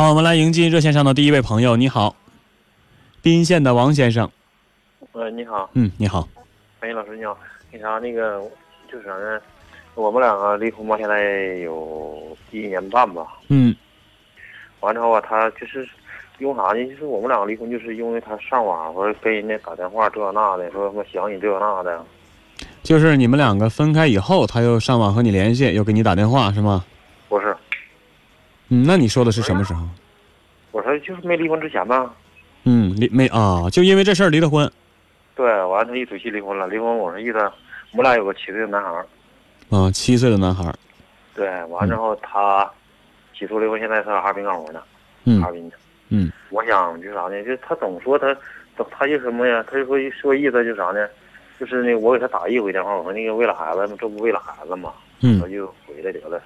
好，我们来迎接热线上的第一位朋友。你好，宾县的王先生。喂，你好，嗯，你好。哎，老师你好，那啥，那个就是啥呢？我们两个离婚吧，现在有一年半吧。嗯完之后啊，他就是用啥呢？就是我们两个离婚，就是因为他上网或者跟人家打电话这那的，说什么想你这那的。就是你们两个分开以后，他又上网和你联系，又给你打电话，是吗？不是，嗯，那你说的是什么时候？我说就是没离婚之前吧。嗯，离没啊？就因为这事儿离的婚对，完他一赌气离婚了。离婚我是意思，我们俩有个七岁的男孩儿。啊？七岁的男孩儿，对，完之后他起诉离婚，现在在哈尔滨干活呢，嗯哈尔滨的。嗯我想就啥呢？就他总说他，他他就什么呀？他就说说意思就是啥呢？就是那我给他打一回电话，我说那个为了孩子，这不为了孩子嘛？嗯我就回来得了，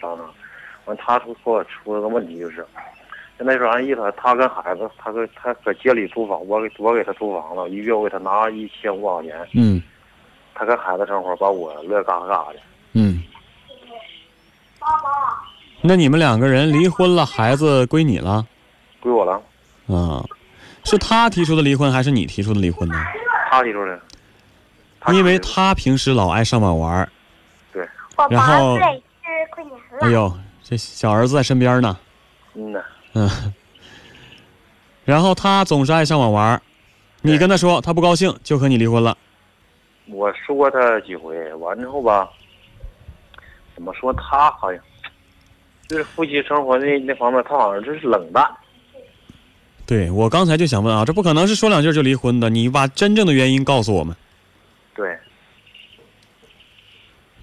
商量。完他出说出了个问题就是，现在说啥意思？他跟孩子，他跟他搁街里租房，我给我给他租房子，一月我给他拿一千五百块钱，嗯他跟孩子生活，把我乐嘎嘎的。嗯。那你们两个人离婚了，孩子归你了归我了，啊？是他提出的离婚，还是你提出的离婚呢？他提出的。因为他平时老爱上网玩对，我然后八岁是过年了。哎呦，这小儿子在身边呢，嗯呐，嗯。然后他总是爱上网玩，你跟他说，他不高兴，就和你离婚了。我说他几回，完之后吧，怎么说他好像就是夫妻生活那那方面，他好像就是冷淡。对我刚才就想问啊，这不可能是说两句就离婚的，你把真正的原因告诉我们。对，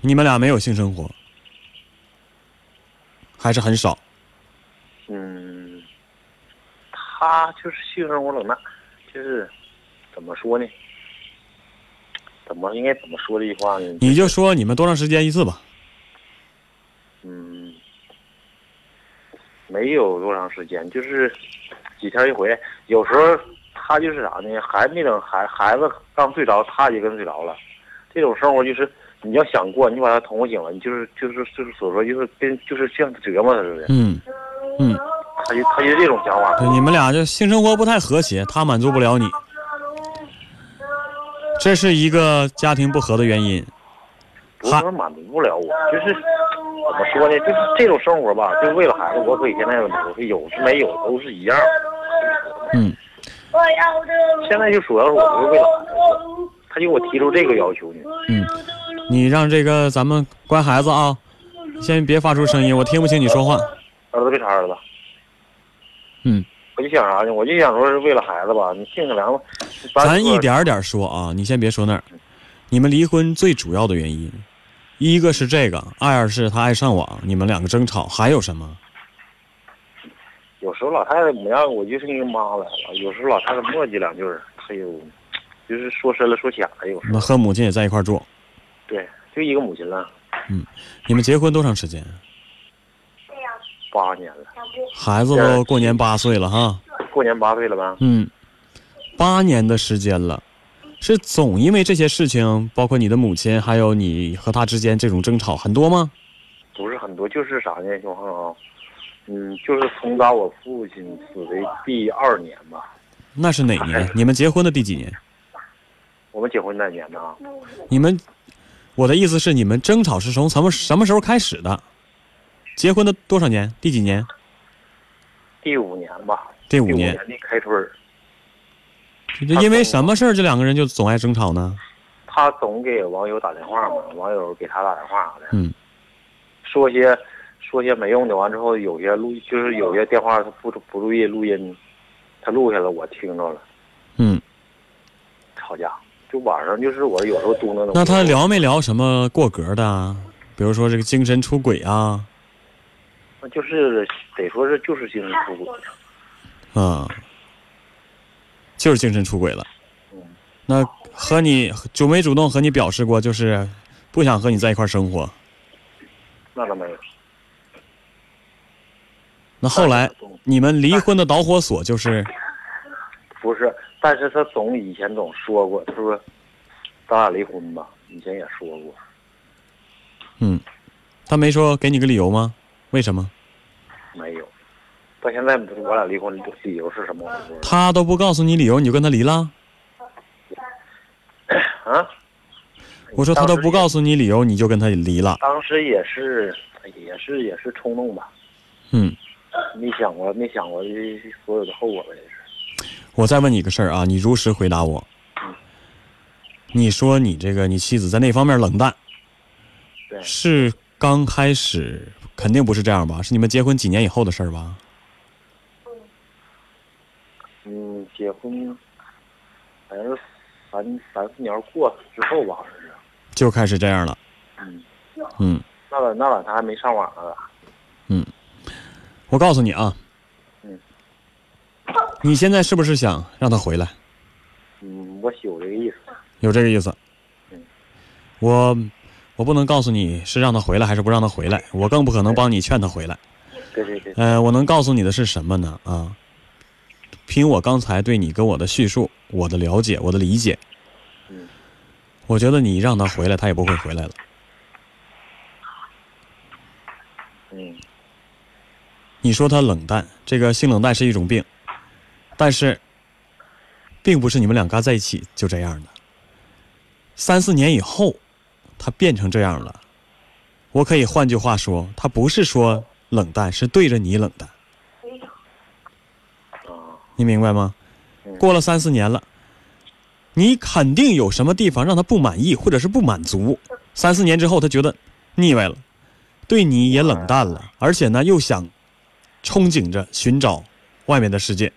你们俩没有性生活，还是很少。嗯，他就是性生活冷淡，就是怎么说呢？怎么应该怎么说这句话呢？你就说你们多长时间一次吧。嗯，没有多长时间，就是几天一回。有时候他就是啥呢？还没等孩孩子刚睡着，他也跟睡着了。这种生活就是你要想过，你把他捅醒了，你就是就是就是所说就是跟就是像折磨他似的。嗯嗯，他就他就这种想法。对，你们俩这性生活不太和谐，他满足不了你，这是一个家庭不和的原因。不是说满足不了我，就是怎么说呢？就是这种生活吧，就是为了孩子，我可以现在我是有是没有都是一样。嗯，现在就主要是我就是为了孩子，他就给我提出这个要求呢。嗯，你让这个咱们乖孩子啊，先别发出声音，我听不清你说话。儿子别查儿子。嗯，我就想啥呢？我就想说是为了孩子吧，你性格良吧。咱一点儿点儿说啊，你先别说那儿。你们离婚最主要的原因，一个是这个，二是他爱上网，你们两个争吵，还有什么？有时候老太太模样，我就是那个妈来了。有时候老太太磨叽两句儿，她有，就是说深了说浅了。有时候那和母亲也在一块儿住。对，就一个母亲了，嗯你们结婚多长时间？八年了，孩子都过年八岁了哈。过年八岁了吧？嗯，八年的时间了，是总因为这些事情，包括你的母亲，还有你和他之间这种争吵很多吗？不是很多，就是啥呢，兄汉啊？嗯，就是从打我父亲死的第二年吧，那是哪年？你们结婚的第几年？我们结婚那年呢，你们，我的意思是，你们争吵是从什么什么时候开始的？结婚的多少年？第几年？第五年吧，第第五年。开春儿，就因为什么事儿，这两个人就总爱争吵呢？他总给网友打电话嘛，网友给他打电话啥的，嗯说些说些没用的，完之后有些录就是有些电话他不不注意录音，他录下来我听着了，嗯，吵架。就晚上就是我有时候嘟囔的。那他聊没聊什么过格的啊？比如说这个精神出轨啊？那就是得说是就是精神出轨。啊，就是精神出轨了。嗯，那和你主没主动和你表示过，就是不想和你在一块儿生活？那倒没有。那后来你们离婚的导火索就是不是，但是他总以前总说过，他说咱俩离婚吧，以前也说过。嗯，他没说给你个理由吗？为什么？没有，到现在我俩离婚理由是什么？他都不告诉你理由，你就跟他离了？啊？我说他都不告诉你理由，你就跟他离了？当时也是，也是也是冲动吧。嗯，没想过，没想过所有的后果吧，也是。我再问你个事儿啊，你如实回答我。你说你这个你妻子在那方面冷淡，是刚开始肯定不是这样吧？是你们结婚几年以后的事儿吧？嗯，结婚反正三三四年过之后吧，好像是。就开始这样了。嗯。嗯。那晚那晚他还没上网呢。嗯。我告诉你啊。嗯。你现在是不是想让他回来？嗯，我有这个意思。有这个意思。嗯。我我不能告诉你是让他回来还是不让他回来，我更不可能帮你劝他回来。对对对。呃，我能告诉你的是什么呢？啊。凭我刚才对你跟我的叙述，我的了解，我的理解，嗯，我觉得你让他回来，他也不会回来了。嗯，你说他冷淡，这个性冷淡是一种病，但是，并不是你们两个在一起就这样的。三四年以后，他变成这样了，我可以换句话说，他不是说冷淡，是对着你冷淡。你明白吗？过了三四年了，你肯定有什么地方让他不满意，或者是不满足。三四年之后，他觉得腻歪了，对你也冷淡了，而且呢，又想憧憬着寻找外面的世界。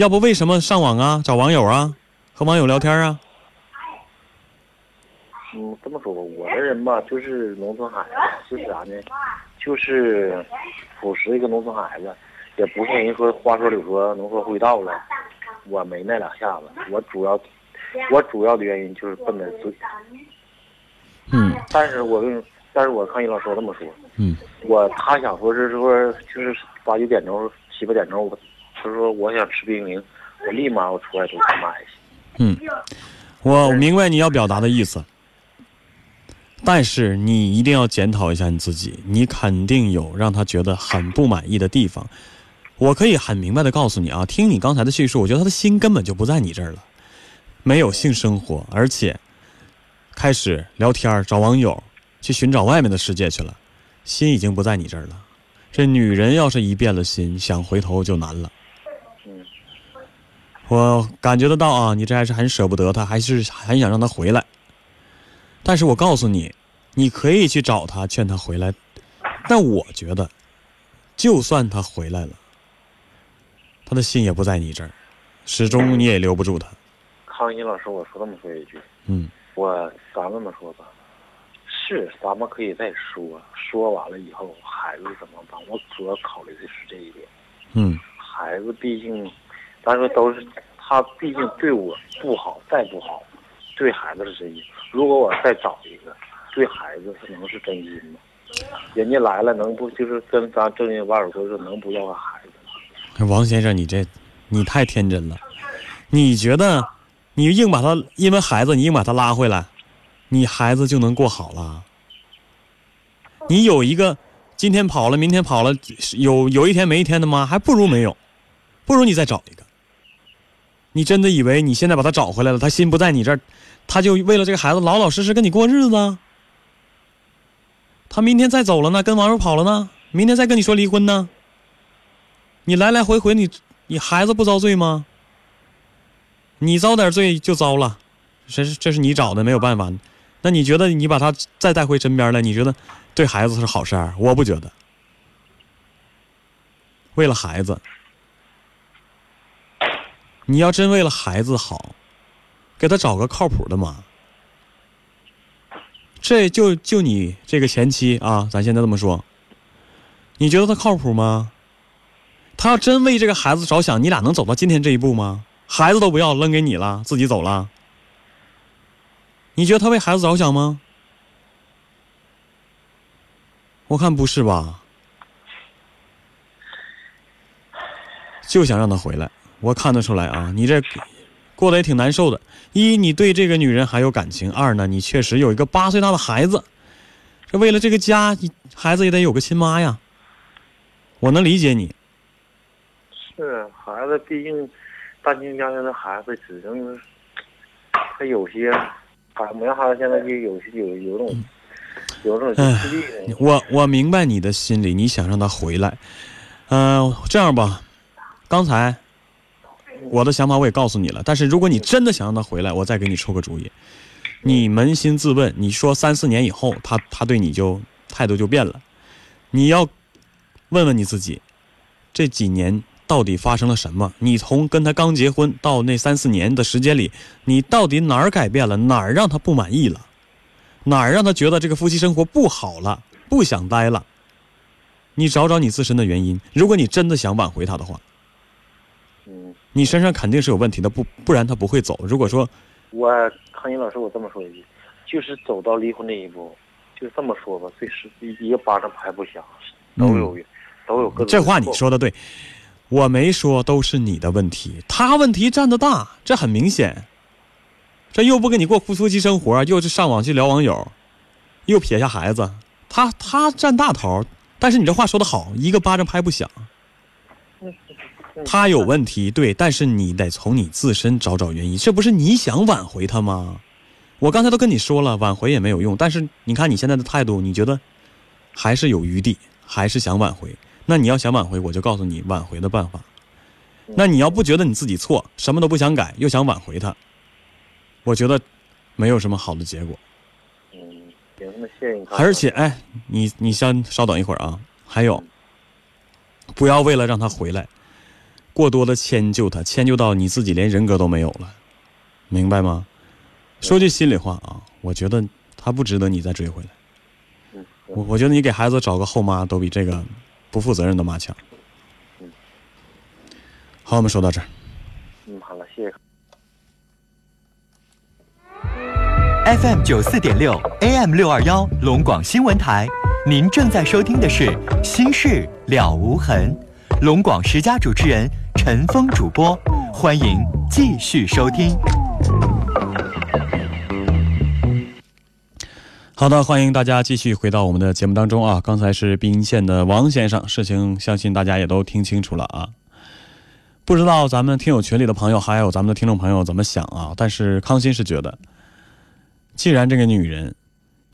要不为什么上网啊，找网友啊，和网友聊天啊？嗯，这么说吧，我这人吧，就是农村孩子，就是啥呢？就是朴实一个农村孩子。也不是人说话说柳说能说会道了，我没那两下子。我主要，我主要的原因就是奔的嘴。嗯。但是我跟，但是我看你老师这么说。嗯。我他想说是说就是八九点钟七八点钟，他说我想吃冰淇淋，我立马我出来给他买去。嗯。我明白你要表达的意思，但是你一定要检讨一下你自己，你肯定有让他觉得很不满意的地方。我可以很明白的告诉你啊，听你刚才的叙述，我觉得他的心根本就不在你这儿了，没有性生活，而且开始聊天找网友，去寻找外面的世界去了，心已经不在你这儿了。这女人要是一变了心，想回头就难了。嗯，我感觉得到啊，你这还是很舍不得他，还是很想让他回来。但是我告诉你，你可以去找他，劝他回来。但我觉得，就算他回来了。他的心也不在你这儿，始终你也留不住他。康一老师，我说这么说一句，嗯，我咱这么说吧，是咱们可以再说，说完了以后孩子怎么办？我主要考虑的是这一点。嗯，孩子毕竟，咱说都是他，毕竟对我不好，再不好，对孩子是真心。如果我再找一个，对孩子他能是真心吗？人家来了能不就是跟咱正经挖耳朵说，能不要个孩子吗？王先生，你这，你太天真了。你觉得，你硬把他因为孩子，你硬把他拉回来，你孩子就能过好了？你有一个今天跑了，明天跑了，有有一天没一天的吗，还不如没有，不如你再找一个。你真的以为你现在把他找回来了，他心不在你这儿，他就为了这个孩子老老实实跟你过日子？他明天再走了呢，跟网友跑了呢，明天再跟你说离婚呢？你来来回回，你你孩子不遭罪吗？你遭点罪就遭了，这是这是你找的，没有办法。那你觉得你把他再带回身边来，你觉得对孩子是好事儿？我不觉得。为了孩子，你要真为了孩子好，给他找个靠谱的嘛。这就就你这个前妻啊，咱现在这么说，你觉得他靠谱吗？他要真为这个孩子着想，你俩能走到今天这一步吗？孩子都不要扔给你了，自己走了。你觉得他为孩子着想吗？我看不是吧。就想让他回来，我看得出来啊，你这过得也挺难受的。一，你对这个女人还有感情；二呢，你确实有一个八岁大的孩子。这为了这个家，孩子也得有个亲妈呀。我能理解你。是孩子，毕竟单亲家庭的孩子，只能他有些，俺们孩子现在就有些有有种有种自闭的。我我明白你的心理，你想让他回来。嗯、这样吧，刚才我的想法我也告诉你了，但是如果你真的想让他回来，我再给你出个主意。你扪心自问，你说三四年以后，他他对你就态度就变了，你要问问你自己，这几年到底发生了什么？你从跟他刚结婚到那三四年的时间里，你到底哪儿改变了？哪儿让他不满意了？哪儿让他觉得这个夫妻生活不好了，不想待了？你找找你自身的原因。如果你真的想挽回他的话，你身上肯定是有问题的，不不然他不会走。如果说我康英老师，我这么说一句，就是走到离婚这一步，就这么说吧，最是一一个巴掌拍不响，都有、都有各种这话你说的对，我没说都是你的问题，他问题占的大，这很明显。这又不跟你过夫妻生活，又是上网去聊网友，又撇下孩子，他他占大头。但是你这话说的好，一个巴掌拍不响。他有问题，对，但是你得从你自身找找原因，这不是你想挽回他吗？我刚才都跟你说了，挽回也没有用。但是你看你现在的态度，你觉得还是有余地，还是想挽回？那你要想挽回，我就告诉你挽回的办法。那你要不觉得你自己错，什么都不想改，又想挽回他，我觉得没有什么好的结果。嗯，行，那谢谢你。而且，哎，你你先稍等一会儿啊。还有，不要为了让他回来，过多的迁就他，迁就到你自己连人格都没有了，明白吗？说句心里话啊，我觉得他不值得你再追回来。嗯，我我觉得你给孩子找个后妈都比这个不负责任的妈强。好，我们说到这儿。嗯，好了，谢谢。FM 九四点六，AM 六二幺，龙广新闻台。您正在收听的是《心事了无痕》，龙广十佳主持人陈峰主播，欢迎继续收听。好的，欢迎大家继续回到我们的节目当中啊！刚才是滨县的王先生，事情相信大家也都听清楚了啊。不知道咱们听友群里的朋友，还有咱们的听众朋友怎么想啊？但是康欣是觉得，既然这个女人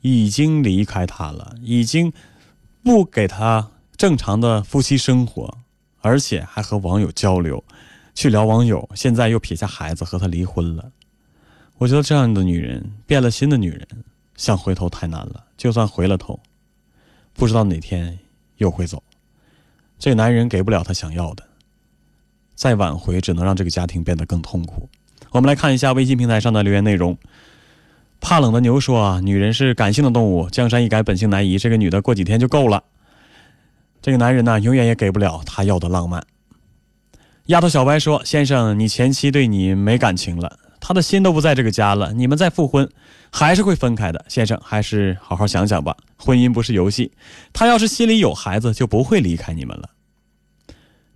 已经离开他了，已经不给他正常的夫妻生活，而且还和网友交流，去聊网友，现在又撇下孩子和他离婚了。我觉得这样的女人，变了心的女人。想回头太难了，就算回了头，不知道哪天又会走。这男人给不了她想要的，再挽回只能让这个家庭变得更痛苦。我们来看一下微信平台上的留言内容。怕冷的牛说啊，女人是感性的动物，江山易改，本性难移。这个女的过几天就够了。这个男人呢，永远也给不了他要的浪漫。丫头小白说，先生，你前妻对你没感情了。他的心都不在这个家了，你们再复婚，还是会分开的，先生，还是好好想想吧。婚姻不是游戏，他要是心里有孩子，就不会离开你们了。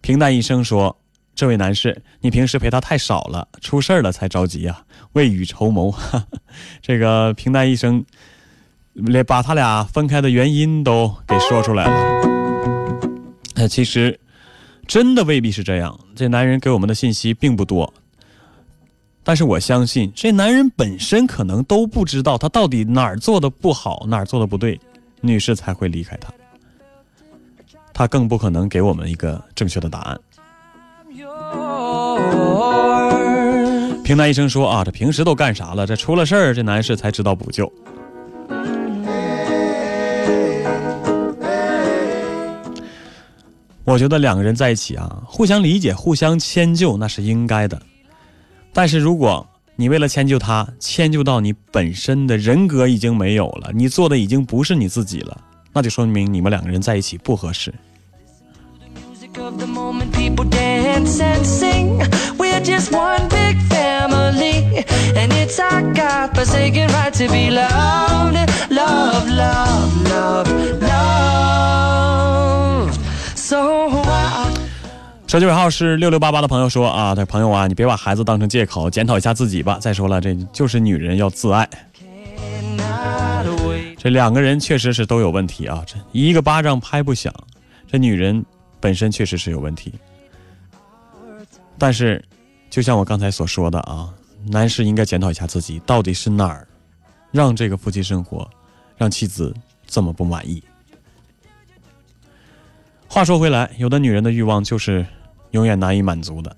平淡一生说：“这位男士，你平时陪他太少了，出事了才着急呀、啊，未雨绸缪。”这个平淡一生，连把他俩分开的原因都给说出来了。呃，其实真的未必是这样，这男人给我们的信息并不多。但是我相信，这男人本身可能都不知道他到底哪儿做的不好，哪儿做的不对，女士才会离开他。他更不可能给我们一个正确的答案。平南医生说啊，这平时都干啥了？这出了事儿，这男士才知道补救。我觉得两个人在一起啊，互相理解、互相迁就，那是应该的。但是如果你为了迁就他，迁就到你本身的人格已经没有了，你做的已经不是你自己了，那就说明你们两个人在一起不合适。手机尾号是六六八八的朋友说啊他朋友啊你别把孩子当成借口检讨一下自己吧。再说了这就是女人要自爱。这两个人确实是都有问题啊这一个巴掌拍不响这女人本身确实是有问题。但是就像我刚才所说的啊男士应该检讨一下自己到底是哪儿让这个夫妻生活让妻子这么不满意。话说回来有的女人的欲望就是永远难以满足的。